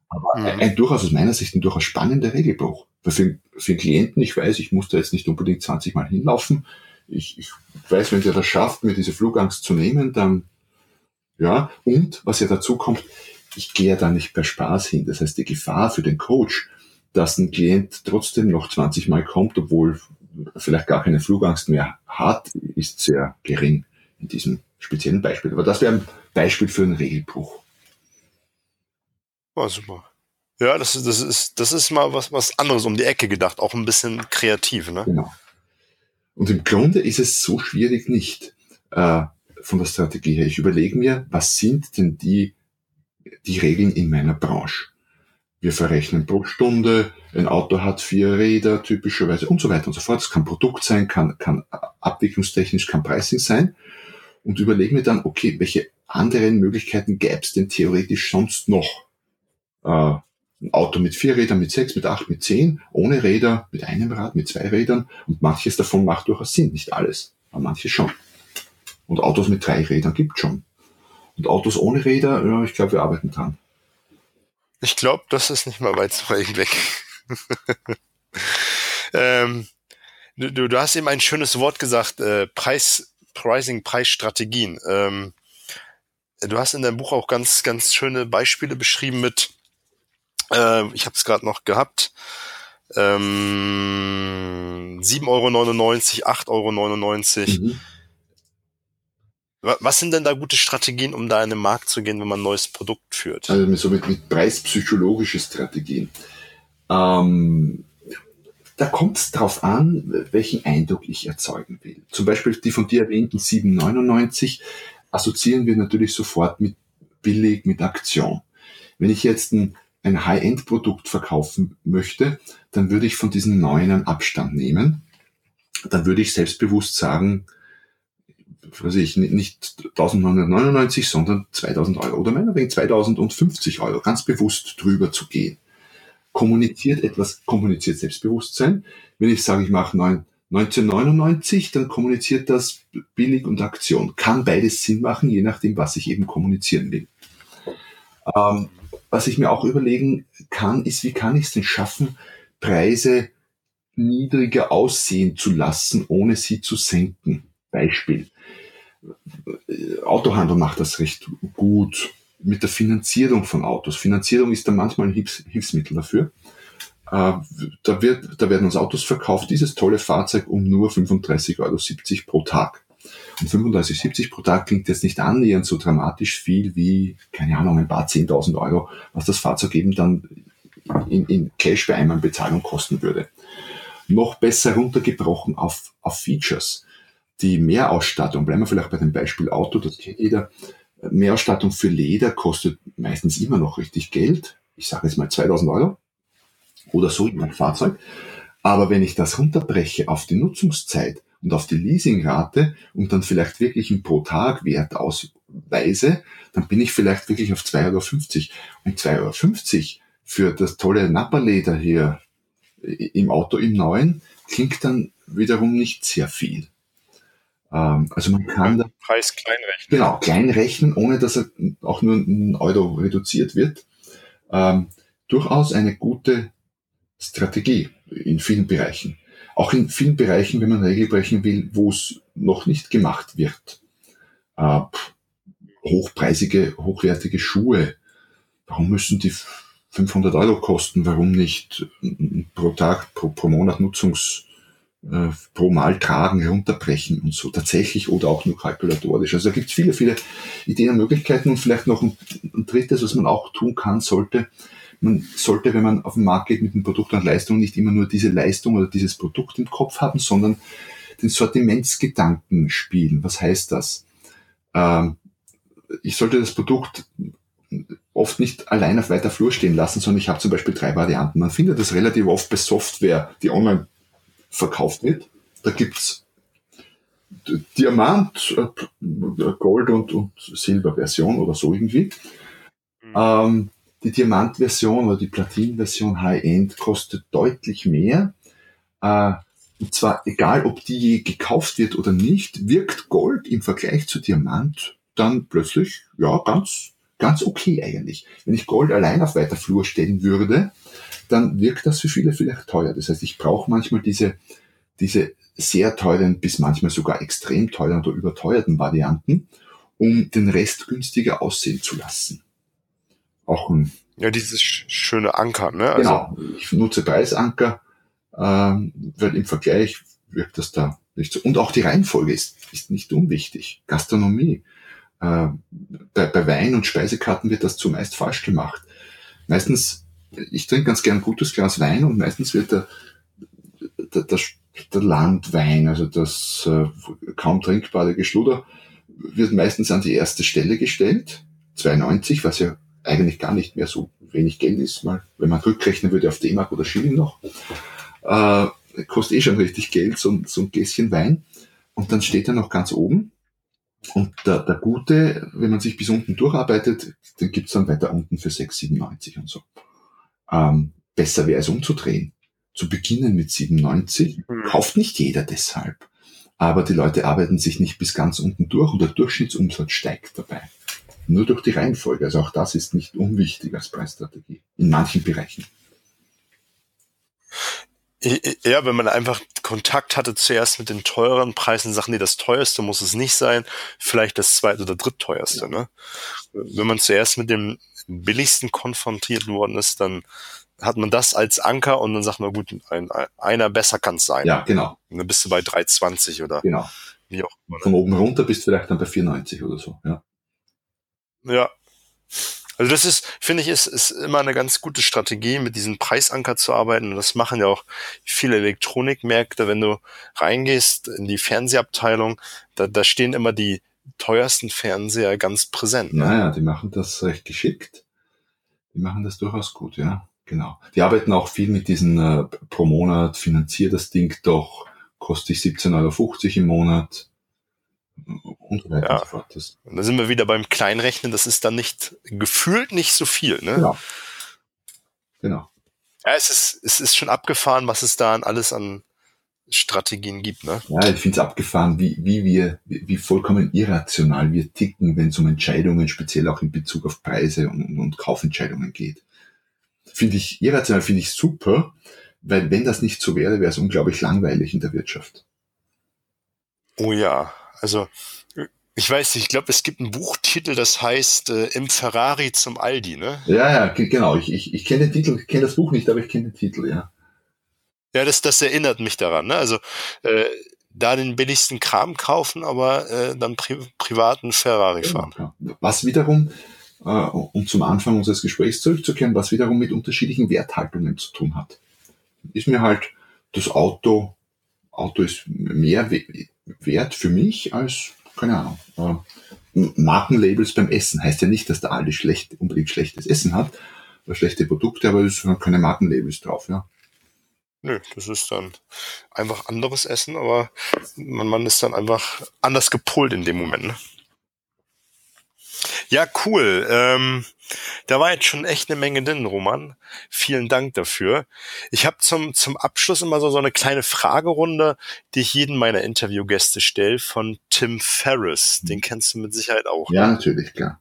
Aber mhm. ein, ein durchaus aus meiner Sicht ein durchaus spannender Regelbruch. Für, für den Klienten, ich weiß, ich muss da jetzt nicht unbedingt 20 Mal hinlaufen. Ich, ich weiß, wenn der das schafft, mir diese Flugangst zu nehmen, dann, ja, und was ja dazu kommt, ich gehe ja da nicht per Spaß hin. Das heißt, die Gefahr für den Coach, dass ein Klient trotzdem noch 20 Mal kommt, obwohl vielleicht gar keine Flugangst mehr hat, ist sehr gering in diesem speziellen Beispiel. Aber das wäre ein Beispiel für einen Regelbruch. Oh, super. Ja, das, das, ist, das ist mal was, was anderes um die Ecke gedacht, auch ein bisschen kreativ, ne? Genau. Und im Grunde ist es so schwierig nicht äh, von der Strategie her. Ich überlege mir, was sind denn die, die Regeln in meiner Branche? Wir verrechnen pro Stunde, ein Auto hat vier Räder typischerweise und so weiter und so fort. Es kann Produkt sein, kann, kann abwicklungstechnisch, kann Pricing sein. Und überlege mir dann, okay, welche anderen Möglichkeiten gäbe es denn theoretisch sonst noch? äh, ein Auto mit vier Rädern, mit sechs, mit acht, mit zehn, ohne Räder, mit einem Rad, mit zwei Rädern. Und manches davon macht durchaus Sinn, nicht alles, aber manches schon. Und Autos mit drei Rädern gibt schon. Und Autos ohne Räder, ja, ich glaube, wir arbeiten dran. Ich glaube, das ist nicht mal weit weg. ähm, du, du hast eben ein schönes Wort gesagt, äh, Preis, Pricing, Preisstrategien. Ähm, du hast in deinem Buch auch ganz, ganz schöne Beispiele beschrieben mit äh, ich habe es gerade noch gehabt. Ähm, 7,99 Euro, 8,99 Euro. Mhm. Was sind denn da gute Strategien, um da in den Markt zu gehen, wenn man ein neues Produkt führt? Also so mit, mit preispsychologische Strategien. Ähm, da kommt es darauf an, welchen Eindruck ich erzeugen will. Zum Beispiel die von dir erwähnten 7,99 assoziieren wir natürlich sofort mit billig, mit Aktion. Wenn ich jetzt ein ein High-End-Produkt verkaufen möchte, dann würde ich von diesen neuen einen Abstand nehmen. Dann würde ich selbstbewusst sagen, weiß ich, nicht 1999, sondern 2000 Euro oder meinetwegen 2050 Euro, ganz bewusst drüber zu gehen. Kommuniziert etwas, kommuniziert Selbstbewusstsein. Wenn ich sage, ich mache 1999, dann kommuniziert das billig und Aktion. Kann beides Sinn machen, je nachdem, was ich eben kommunizieren will. Ähm, was ich mir auch überlegen kann, ist, wie kann ich es denn schaffen, Preise niedriger aussehen zu lassen, ohne sie zu senken. Beispiel. Autohandel macht das recht gut mit der Finanzierung von Autos. Finanzierung ist da manchmal ein Hilfs Hilfsmittel dafür. Äh, da, wird, da werden uns Autos verkauft, dieses tolle Fahrzeug um nur 35,70 Euro pro Tag. Und 35,70 pro Tag klingt jetzt nicht annähernd so dramatisch viel wie, keine Ahnung, ein paar 10.000 Euro, was das Fahrzeug eben dann in, in Cash bei einmal Bezahlung kosten würde. Noch besser runtergebrochen auf, auf Features. Die Mehrausstattung, bleiben wir vielleicht bei dem Beispiel Auto, das kennt jeder. Mehrausstattung für Leder kostet meistens immer noch richtig Geld. Ich sage jetzt mal 2000 Euro oder so in mein Fahrzeug. Aber wenn ich das runterbreche auf die Nutzungszeit und auf die Leasingrate und dann vielleicht wirklich einen pro Tag Wert ausweise, dann bin ich vielleicht wirklich auf 2,50 Euro. Und 2,50 Euro für das tolle Napperleder hier im Auto im Neuen klingt dann wiederum nicht sehr viel. Ähm, also man kann da Preis klein rechnen. Genau, klein rechnen, ohne dass er auch nur ein Euro reduziert wird. Ähm, durchaus eine gute Strategie in vielen Bereichen. Auch in vielen Bereichen, wenn man Regel brechen will, wo es noch nicht gemacht wird. Äh, hochpreisige, hochwertige Schuhe. Warum müssen die 500 Euro kosten? Warum nicht pro Tag, pro, pro Monat Nutzungs, äh, pro Mal tragen, herunterbrechen und so tatsächlich oder auch nur kalkulatorisch. Also da gibt es viele, viele Ideen und Möglichkeiten und vielleicht noch ein, ein drittes, was man auch tun kann, sollte, man sollte, wenn man auf den Markt geht mit einem Produkt und Leistung, nicht immer nur diese Leistung oder dieses Produkt im Kopf haben, sondern den Sortimentsgedanken spielen. Was heißt das? Ähm, ich sollte das Produkt oft nicht allein auf weiter Flur stehen lassen, sondern ich habe zum Beispiel drei Varianten. Man findet das relativ oft bei Software, die online verkauft wird. Da gibt's Diamant, äh, Gold und, und Silber-Version oder so irgendwie. Mhm. Ähm, die Diamant-Version oder die Platin-Version High-End kostet deutlich mehr. Äh, und zwar egal, ob die je gekauft wird oder nicht, wirkt Gold im Vergleich zu Diamant dann plötzlich, ja, ganz, ganz okay eigentlich. Wenn ich Gold allein auf weiter Flur stellen würde, dann wirkt das für viele vielleicht teuer. Das heißt, ich brauche manchmal diese, diese sehr teuren bis manchmal sogar extrem teuren oder überteuerten Varianten, um den Rest günstiger aussehen zu lassen auch ein. Ja, dieses schöne Anker, ne? Also genau, ich nutze Preisanker, ähm, weil im Vergleich wirkt das da nicht so. Und auch die Reihenfolge ist, ist nicht unwichtig. Gastronomie. Äh, bei, bei Wein und Speisekarten wird das zumeist falsch gemacht. Meistens, ich trinke ganz gern ein gutes Glas Wein und meistens wird der, der, der, der Landwein, also das äh, kaum trinkbare Geschluder, wird meistens an die erste Stelle gestellt, 2,90, was ja eigentlich gar nicht mehr so wenig Geld ist, mal, wenn man rückrechnen würde auf D-Mark oder Schilling noch, äh, kostet eh schon richtig Geld, so, so ein Gläschen Wein. Und dann steht er noch ganz oben. Und der, der Gute, wenn man sich bis unten durcharbeitet, den gibt's dann weiter unten für 6,97 und so. Ähm, besser wäre es umzudrehen. Zu beginnen mit 97, mhm. kauft nicht jeder deshalb. Aber die Leute arbeiten sich nicht bis ganz unten durch und der Durchschnittsumsatz steigt dabei nur durch die Reihenfolge. Also auch das ist nicht unwichtig als Preisstrategie in manchen Bereichen. Ja, wenn man einfach Kontakt hatte zuerst mit den teuren Preisen, Sachen, die das teuerste muss es nicht sein, vielleicht das zweit- oder drittteuerste. Ja. Ne? Wenn man zuerst mit dem billigsten konfrontiert worden ist, dann hat man das als Anker und dann sagt man, gut, ein, einer besser kann es sein. Ja, genau. Und dann bist du bei 3,20 oder genau. wie auch immer. Ne? Von oben runter bist du vielleicht dann bei 4,90 oder so, ja. Ja. Also das ist, finde ich, ist, ist immer eine ganz gute Strategie, mit diesem Preisanker zu arbeiten. Und das machen ja auch viele Elektronikmärkte. Wenn du reingehst in die Fernsehabteilung, da, da stehen immer die teuersten Fernseher ganz präsent. Ne? Naja, die machen das recht geschickt. Die machen das durchaus gut, ja. Genau. Die arbeiten auch viel mit diesen äh, pro Monat, finanziert das Ding doch, kostet ich 17,50 Euro im Monat ja. und da sind wir wieder beim Kleinrechnen, das ist dann nicht, gefühlt nicht so viel, ne? Genau. Genau. Ja, es ist, es ist schon abgefahren, was es da an alles an Strategien gibt, ne? Ja, ich finde es abgefahren, wie, wie wir, wie, wie vollkommen irrational wir ticken, wenn es um Entscheidungen, speziell auch in Bezug auf Preise und, und Kaufentscheidungen geht. Finde ich irrational, finde ich super, weil wenn das nicht so wäre, wäre es unglaublich langweilig in der Wirtschaft. Oh ja, also ich weiß nicht, ich glaube, es gibt einen Buchtitel, das heißt äh, Im Ferrari zum Aldi, ne? Ja, ja, genau. Ich, ich, ich kenne den Titel, ich kenne das Buch nicht, aber ich kenne den Titel, ja. Ja, das, das erinnert mich daran, ne? Also äh, da den billigsten Kram kaufen, aber äh, dann pri privaten Ferrari genau, fahren. Ja. Was wiederum, äh, um zum Anfang unseres Gesprächs zurückzukehren, was wiederum mit unterschiedlichen Werthaltungen zu tun hat. Ist mir halt das Auto, Auto ist mehr wert für mich als, keine Ahnung, äh, Markenlabels beim Essen. Heißt ja nicht, dass der Aldi schlecht, unbedingt schlechtes Essen hat oder schlechte Produkte, aber es sind keine Markenlabels drauf, ja. Nö, das ist dann einfach anderes Essen, aber man, man ist dann einfach anders gepolt in dem Moment. Ne? Ja, cool. Ähm, da war jetzt schon echt eine Menge drin, Roman. Vielen Dank dafür. Ich habe zum, zum Abschluss immer so, so eine kleine Fragerunde, die ich jeden meiner Interviewgäste stelle, von Tim Ferriss. Den kennst du mit Sicherheit auch. Ja, natürlich, klar.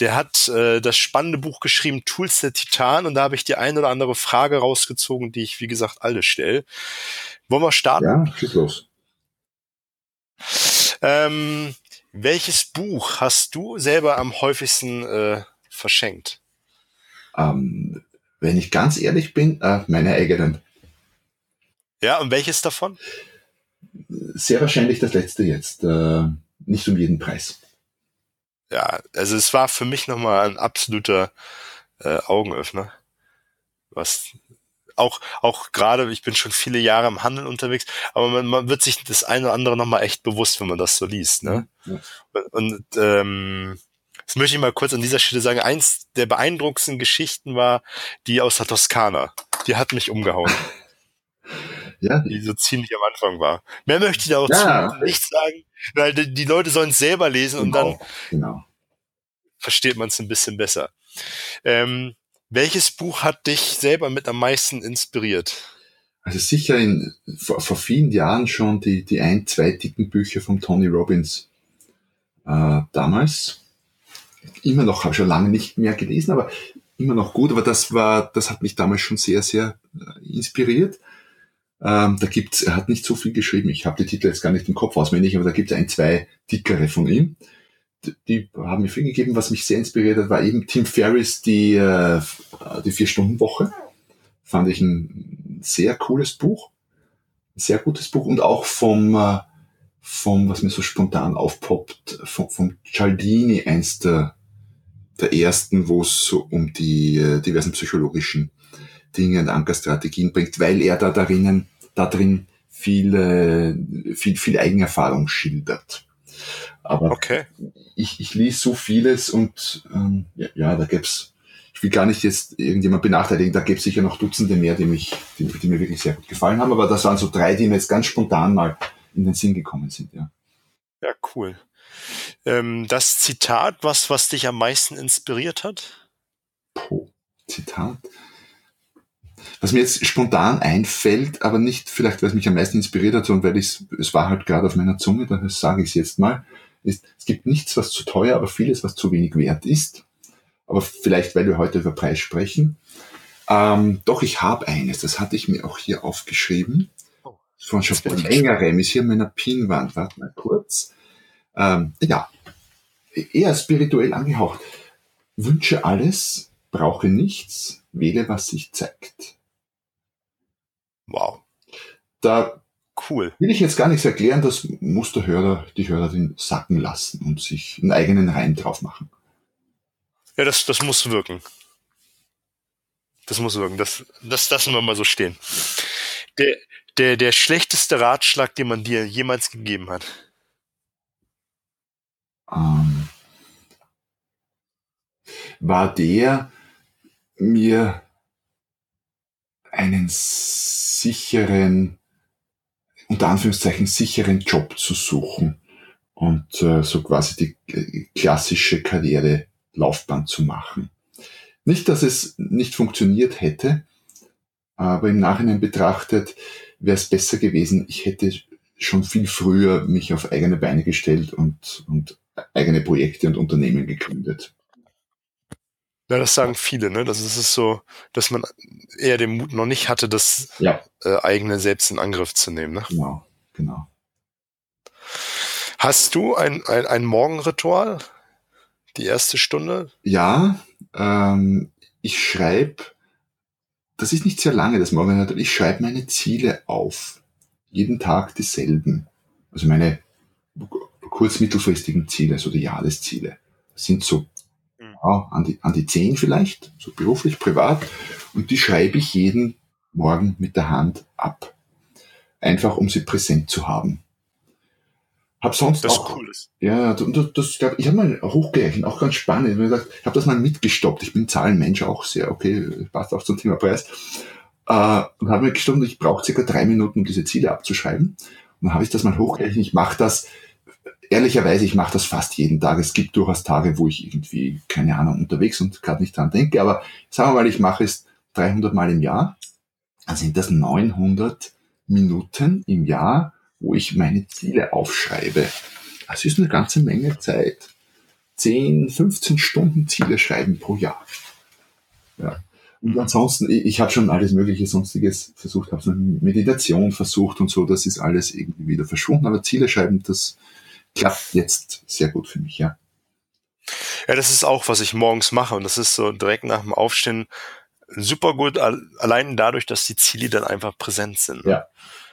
Der hat äh, das spannende Buch geschrieben, Tools der Titan, und da habe ich die eine oder andere Frage rausgezogen, die ich, wie gesagt, alle stelle. Wollen wir starten? Ja, schieß los. Ähm, welches Buch hast du selber am häufigsten äh, verschenkt? Ähm, wenn ich ganz ehrlich bin, äh, meine eigenen. Ja, und welches davon? Sehr wahrscheinlich das letzte jetzt. Äh, nicht um jeden Preis. Ja, also es war für mich nochmal ein absoluter äh, Augenöffner. Was auch, auch gerade, ich bin schon viele Jahre im Handel unterwegs, aber man, man wird sich das eine oder andere nochmal echt bewusst, wenn man das so liest. Ne? Ja. Und ähm, das möchte ich mal kurz an dieser Stelle sagen. Eins der beeindruckendsten Geschichten war die aus der Toskana. Die hat mich umgehauen. Ja. Die so ziemlich am Anfang war. Mehr möchte ich da auch ja. nicht sagen, weil die, die Leute sollen es selber lesen genau. und dann genau. versteht man es ein bisschen besser. Ähm, welches Buch hat dich selber mit am meisten inspiriert? Also sicher in, vor, vor vielen Jahren schon die, die ein, zwei dicken Bücher von Tony Robbins. Äh, damals immer noch, habe schon lange nicht mehr gelesen, aber immer noch gut. Aber das war, das hat mich damals schon sehr, sehr äh, inspiriert. Ähm, da gibt's, er hat nicht so viel geschrieben. Ich habe die Titel jetzt gar nicht im Kopf auswendig, aber da gibt es ein, zwei dickere von ihm. Die, haben mir viel gegeben. Was mich sehr inspiriert hat, war eben Tim Ferriss, die, äh, die Vier-Stunden-Woche. Fand ich ein sehr cooles Buch. Ein sehr gutes Buch und auch vom, äh, vom, was mir so spontan aufpoppt, vom, vom Cialdini, eins der, der ersten, wo es so um die äh, diversen psychologischen Dinge und Ankerstrategien bringt, weil er da darinnen, da drin viel, äh, viel, viel Eigenerfahrung schildert. Aber okay. ich, ich ließ so vieles und ähm, ja, ja, da gäb's ich will gar nicht jetzt irgendjemand benachteiligen, da gäbe es sicher noch Dutzende mehr, die mich, die, die mir wirklich sehr gut gefallen haben, aber das waren so drei, die mir jetzt ganz spontan mal in den Sinn gekommen sind, ja. Ja, cool. Ähm, das Zitat, was, was dich am meisten inspiriert hat? Puh, Zitat. Was mir jetzt spontan einfällt, aber nicht vielleicht, weil es mich am meisten inspiriert hat, sondern weil es war halt gerade auf meiner Zunge, daher sage ich es jetzt mal, ist, es gibt nichts, was zu teuer, aber vieles, was zu wenig wert ist. Aber vielleicht, weil wir heute über Preis sprechen. Ähm, doch, ich habe eines, das hatte ich mir auch hier aufgeschrieben von schon längerem, ist hier in meiner Pinwand. Warte mal kurz. Ähm, ja, eher spirituell angehaucht. Wünsche alles, brauche nichts, wähle, was sich zeigt. Wow. Da cool. will ich jetzt gar nichts erklären, das muss der Hörer, die Hörerin sacken lassen und sich einen eigenen Reim drauf machen. Ja, das, das muss wirken. Das muss wirken. Das, das lassen wir mal so stehen. Der, der, der schlechteste Ratschlag, den man dir jemals gegeben hat? Ähm, war der, mir einen sicheren, unter Anführungszeichen sicheren Job zu suchen und äh, so quasi die äh, klassische Karrierelaufbahn zu machen. Nicht, dass es nicht funktioniert hätte, aber im Nachhinein betrachtet wäre es besser gewesen, ich hätte schon viel früher mich auf eigene Beine gestellt und, und eigene Projekte und Unternehmen gegründet. Ja, das sagen viele, ne? Das ist es so, dass man eher den Mut noch nicht hatte, das ja. äh, eigene selbst in Angriff zu nehmen, ne? Genau, genau. Hast du ein, ein, ein Morgenritual? Die erste Stunde? Ja, ähm, ich schreibe das ist nicht sehr lange, das Morgenritual. Ich schreibe meine Ziele auf. Jeden Tag dieselben. Also meine kurz mittelfristigen Ziele, so die Jahresziele. Das sind so. Ja, an, die, an die zehn vielleicht, so beruflich, privat. Und die schreibe ich jeden Morgen mit der Hand ab. Einfach um sie präsent zu haben. Hab sonst das auch, cool ist. Ja, das, das, glaub, ich habe mal hochgerechnet, auch ganz spannend. Ich habe das mal mitgestoppt. Ich bin Zahlenmensch auch sehr, okay, passt auch zum Thema Preis. äh, und habe mir gestimmt, ich brauche circa drei Minuten, um diese Ziele abzuschreiben. Und dann habe ich das mal hochgerechnet. Ich mache das, ehrlicherweise, ich mache das fast jeden Tag. Es gibt durchaus Tage, wo ich irgendwie, keine Ahnung, unterwegs und gerade nicht dran denke. Aber sagen wir mal, ich mache es 300 Mal im Jahr. Dann sind das 900 Minuten im Jahr, wo ich meine Ziele aufschreibe. Das ist eine ganze Menge Zeit. 10, 15 Stunden Ziele schreiben pro Jahr. Ja. Und ansonsten, ich, ich habe schon alles mögliche Sonstiges versucht, habe so Meditation versucht und so, das ist alles irgendwie wieder verschwunden. Aber Ziele schreiben, das klappt jetzt sehr gut für mich, ja. Ja, das ist auch, was ich morgens mache. Und das ist so direkt nach dem Aufstehen super gut, allein dadurch, dass die Ziele dann einfach präsent sind. Ja,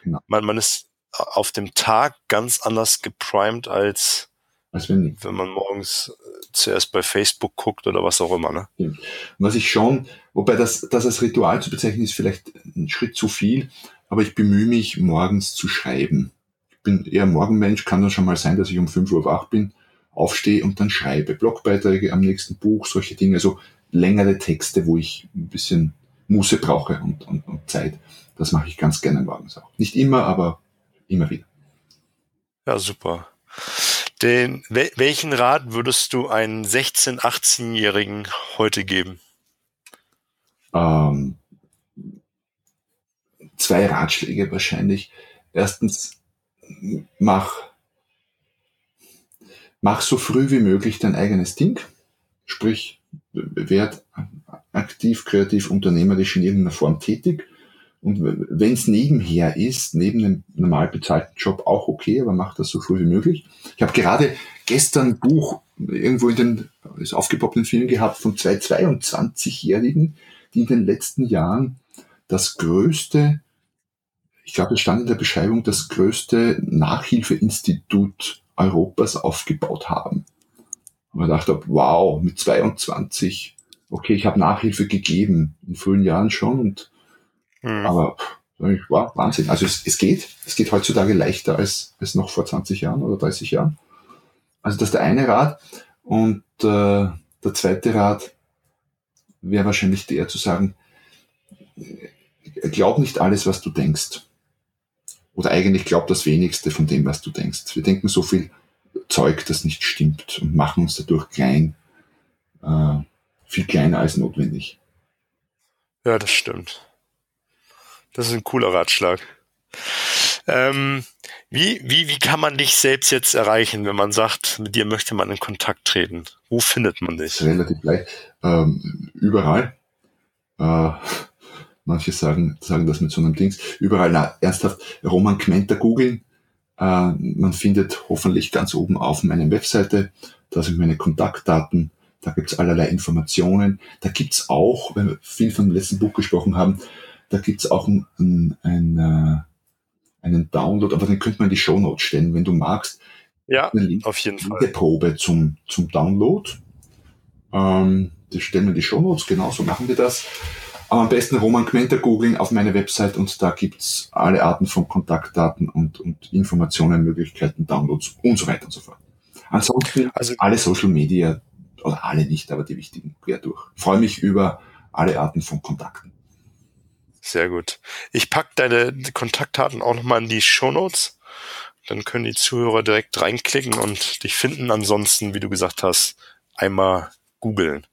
genau. Man, man ist auf dem Tag ganz anders geprimed als, als wenn, wenn man morgens zuerst bei Facebook guckt oder was auch immer. Ne? Was ich schon, wobei das, das als Ritual zu bezeichnen ist vielleicht ein Schritt zu viel, aber ich bemühe mich, morgens zu schreiben. Ich bin eher Morgenmensch, kann dann schon mal sein, dass ich um 5 Uhr wach bin, aufstehe und dann schreibe. Blogbeiträge am nächsten Buch, solche Dinge, also längere Texte, wo ich ein bisschen Muße brauche und, und, und Zeit. Das mache ich ganz gerne morgens auch. Nicht immer, aber immer wieder. Ja, super. Den, welchen Rat würdest du einen 16-, 18-Jährigen heute geben? Ähm, zwei Ratschläge wahrscheinlich. Erstens, mach, mach so früh wie möglich dein eigenes Ding. Sprich, werd aktiv, kreativ, unternehmerisch in irgendeiner Form tätig und wenn es nebenher ist, neben einem normal bezahlten Job auch okay, aber macht das so früh wie möglich. Ich habe gerade gestern ein Buch irgendwo in den ist aufgepoppten Film gehabt von zwei 22-Jährigen, die in den letzten Jahren das größte, ich glaube, es stand in der Beschreibung, das größte Nachhilfeinstitut Europas aufgebaut haben. Und man dachte, wow, mit 22, okay, ich habe Nachhilfe gegeben, in frühen Jahren schon und Mhm. Aber wow, Wahnsinn. Also es, es geht. Es geht heutzutage leichter als, als noch vor 20 Jahren oder 30 Jahren. Also das ist der eine Rat. Und äh, der zweite Rat wäre wahrscheinlich der zu sagen, glaub nicht alles, was du denkst. Oder eigentlich glaub das wenigste von dem, was du denkst. Wir denken so viel Zeug, das nicht stimmt und machen uns dadurch klein, äh, viel kleiner als notwendig. Ja, das stimmt. Das ist ein cooler Ratschlag. Ähm, wie, wie, wie kann man dich selbst jetzt erreichen, wenn man sagt, mit dir möchte man in Kontakt treten? Wo findet man dich? Relativ leicht. Ähm, überall. Äh, manche sagen, sagen das mit so einem Dings. Überall, na, ernsthaft, Roman Kmenter googeln. Äh, man findet hoffentlich ganz oben auf meiner Webseite, da sind meine Kontaktdaten, da gibt's allerlei Informationen. Da gibt's auch, wenn wir viel von dem letzten Buch gesprochen haben, da gibt's auch ein, ein, ein, äh, einen Download, aber den könnte man in die Show Notes stellen, wenn du magst. Ja, auf jeden Fall. Probe zum, zum Download. Ähm, das stellen wir in die Show Notes, genau so machen wir das. Aber am besten Roman Quenter googeln auf meiner Website und da gibt's alle Arten von Kontaktdaten und, und Informationen, Möglichkeiten, Downloads und so weiter und so fort. Ansonsten also, alle Social Media, oder alle nicht, aber die wichtigen quer durch. Ich freue mich über alle Arten von Kontakten. Sehr gut. Ich pack deine Kontaktdaten auch nochmal in die Show Notes. Dann können die Zuhörer direkt reinklicken und dich finden. Ansonsten, wie du gesagt hast, einmal googeln.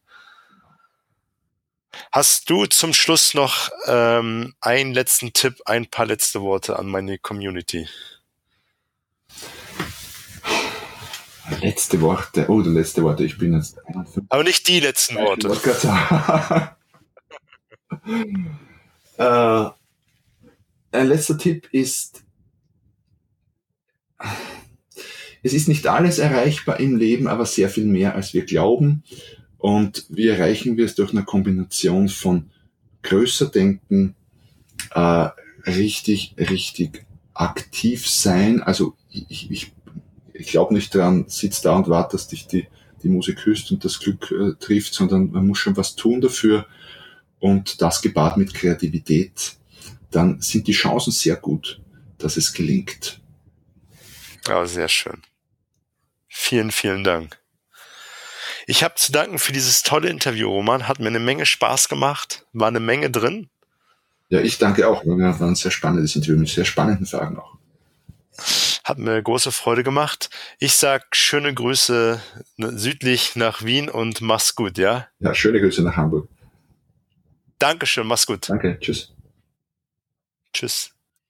Hast du zum Schluss noch ähm, einen letzten Tipp, ein paar letzte Worte an meine Community? Letzte Worte. Oh, die letzte Worte. Ich bin jetzt 51. Aber nicht die letzten Worte. Äh, ein letzter Tipp ist, es ist nicht alles erreichbar im Leben, aber sehr viel mehr, als wir glauben. Und wie erreichen wir es durch eine Kombination von größer denken, äh, richtig, richtig aktiv sein. Also ich, ich, ich glaube nicht daran, sitz da und warte, dass dich die, die Musik küsst und das Glück äh, trifft, sondern man muss schon was tun dafür und das gepaart mit Kreativität, dann sind die Chancen sehr gut, dass es gelingt. Ja, sehr schön. Vielen, vielen Dank. Ich habe zu danken für dieses tolle Interview, Roman. Hat mir eine Menge Spaß gemacht, war eine Menge drin. Ja, ich danke auch. War ein sehr spannendes Interview mit sehr spannenden Fragen auch. Hat mir große Freude gemacht. Ich sag schöne Grüße südlich nach Wien und mach's gut, ja? Ja, schöne Grüße nach Hamburg. Dankeschön, mach's gut. Danke, tschüss. Tschüss.